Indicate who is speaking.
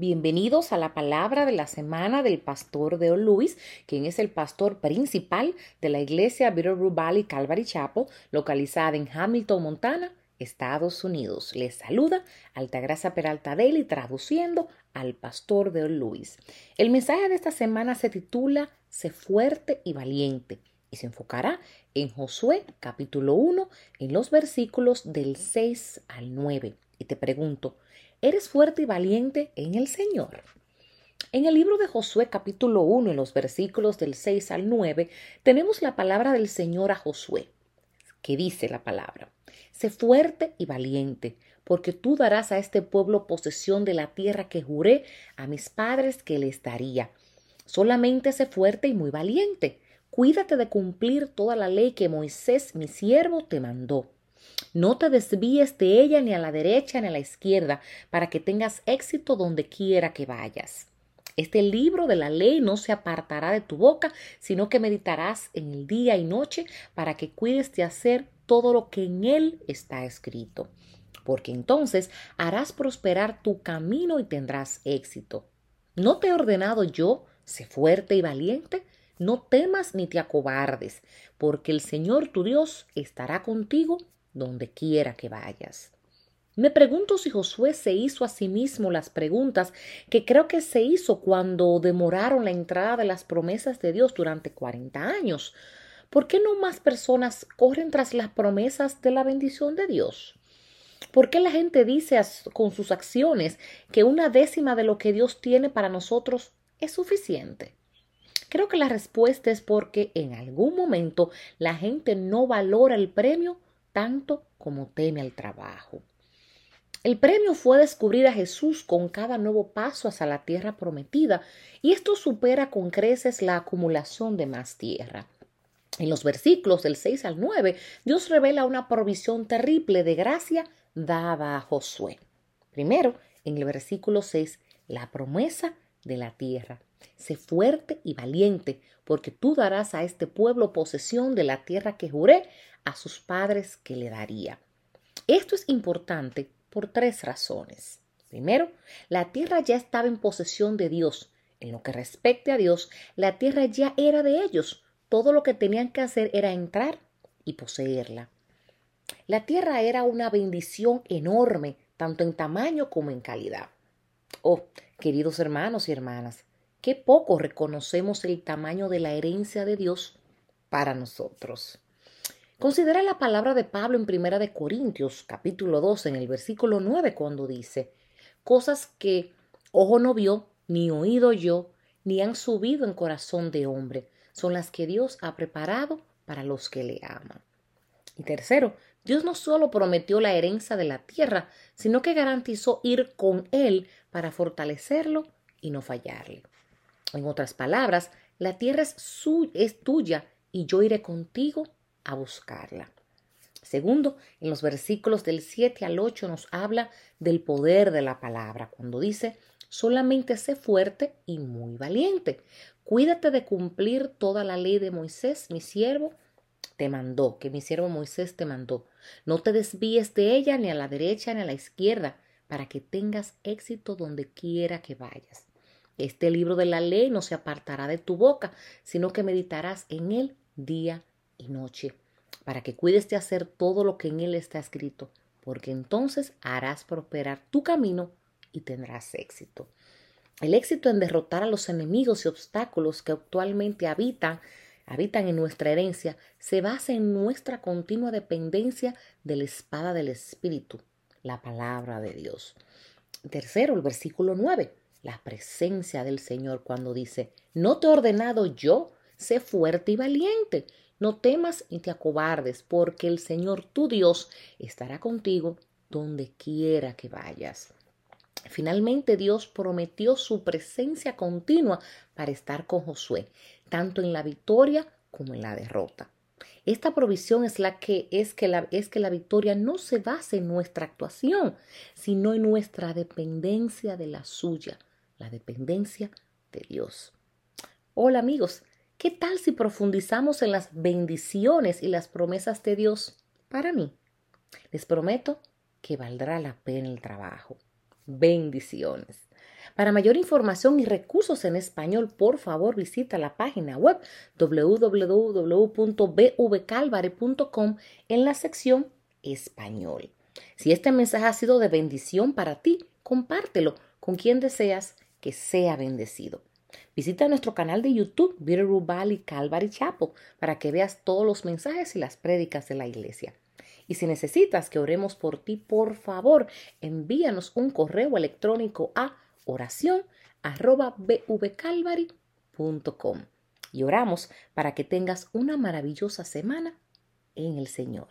Speaker 1: Bienvenidos a la palabra de la semana del pastor Deo Luis, quien es el pastor principal de la iglesia Bitterroot Valley Calvary Chapel, localizada en Hamilton, Montana, Estados Unidos. Les saluda Altagracia Peralta Daily traduciendo al pastor Deo Luis. El mensaje de esta semana se titula Sé fuerte y valiente y se enfocará en Josué capítulo 1 en los versículos del 6 al 9. Y te pregunto, ¿Eres fuerte y valiente en el Señor? En el libro de Josué capítulo 1, en los versículos del 6 al 9, tenemos la palabra del Señor a Josué, que dice la palabra, Sé fuerte y valiente, porque tú darás a este pueblo posesión de la tierra que juré a mis padres que les daría. Solamente sé fuerte y muy valiente. Cuídate de cumplir toda la ley que Moisés, mi siervo, te mandó. No te desvíes de ella ni a la derecha ni a la izquierda, para que tengas éxito donde quiera que vayas. Este libro de la ley no se apartará de tu boca, sino que meditarás en el día y noche para que cuides de hacer todo lo que en él está escrito. Porque entonces harás prosperar tu camino y tendrás éxito. ¿No te he ordenado yo, sé fuerte y valiente? No temas ni te acobardes, porque el Señor tu Dios estará contigo donde quiera que vayas. Me pregunto si Josué se hizo a sí mismo las preguntas que creo que se hizo cuando demoraron la entrada de las promesas de Dios durante 40 años. ¿Por qué no más personas corren tras las promesas de la bendición de Dios? ¿Por qué la gente dice con sus acciones que una décima de lo que Dios tiene para nosotros es suficiente? Creo que la respuesta es porque en algún momento la gente no valora el premio tanto como teme al trabajo. El premio fue descubrir a Jesús con cada nuevo paso hacia la tierra prometida, y esto supera con creces la acumulación de más tierra. En los versículos del 6 al 9, Dios revela una provisión terrible de gracia dada a Josué. Primero, en el versículo 6, la promesa de la tierra. Sé fuerte y valiente, porque tú darás a este pueblo posesión de la tierra que juré a sus padres que le daría. Esto es importante por tres razones. Primero, la tierra ya estaba en posesión de Dios. En lo que respecte a Dios, la tierra ya era de ellos. Todo lo que tenían que hacer era entrar y poseerla. La tierra era una bendición enorme, tanto en tamaño como en calidad. Oh, queridos hermanos y hermanas, qué poco reconocemos el tamaño de la herencia de Dios para nosotros. Considera la palabra de Pablo en Primera de Corintios, capítulo 2, en el versículo 9, cuando dice, cosas que ojo no vio, ni oído yo, ni han subido en corazón de hombre, son las que Dios ha preparado para los que le aman. Y tercero, Dios no solo prometió la herencia de la tierra, sino que garantizó ir con Él para fortalecerlo y no fallarle. En otras palabras, la tierra es, es tuya y yo iré contigo a buscarla. Segundo, en los versículos del 7 al 8 nos habla del poder de la palabra, cuando dice, solamente sé fuerte y muy valiente. Cuídate de cumplir toda la ley de Moisés, mi siervo, te mandó, que mi siervo Moisés te mandó. No te desvíes de ella ni a la derecha ni a la izquierda, para que tengas éxito donde quiera que vayas. Este libro de la ley no se apartará de tu boca, sino que meditarás en él día y noche, para que cuides de hacer todo lo que en él está escrito, porque entonces harás prosperar tu camino y tendrás éxito. El éxito en derrotar a los enemigos y obstáculos que actualmente habitan, habitan en nuestra herencia, se basa en nuestra continua dependencia de la espada del Espíritu, la palabra de Dios. Tercero, el versículo 9, la presencia del Señor cuando dice, no te he ordenado yo, sé fuerte y valiente. No temas ni te acobardes, porque el Señor tu Dios estará contigo donde quiera que vayas. Finalmente Dios prometió su presencia continua para estar con Josué, tanto en la victoria como en la derrota. Esta provisión es la que es que la, es que la victoria no se basa en nuestra actuación, sino en nuestra dependencia de la suya, la dependencia de Dios. Hola amigos, ¿Qué tal si profundizamos en las bendiciones y las promesas de Dios para mí? Les prometo que valdrá la pena el trabajo. Bendiciones. Para mayor información y recursos en español, por favor visita la página web www.bvcalvary.com en la sección Español. Si este mensaje ha sido de bendición para ti, compártelo con quien deseas que sea bendecido. Visita nuestro canal de YouTube, Bitterroot Valley Calvary Chapel, para que veas todos los mensajes y las prédicas de la iglesia. Y si necesitas que oremos por ti, por favor, envíanos un correo electrónico a oración Y oramos para que tengas una maravillosa semana en el Señor.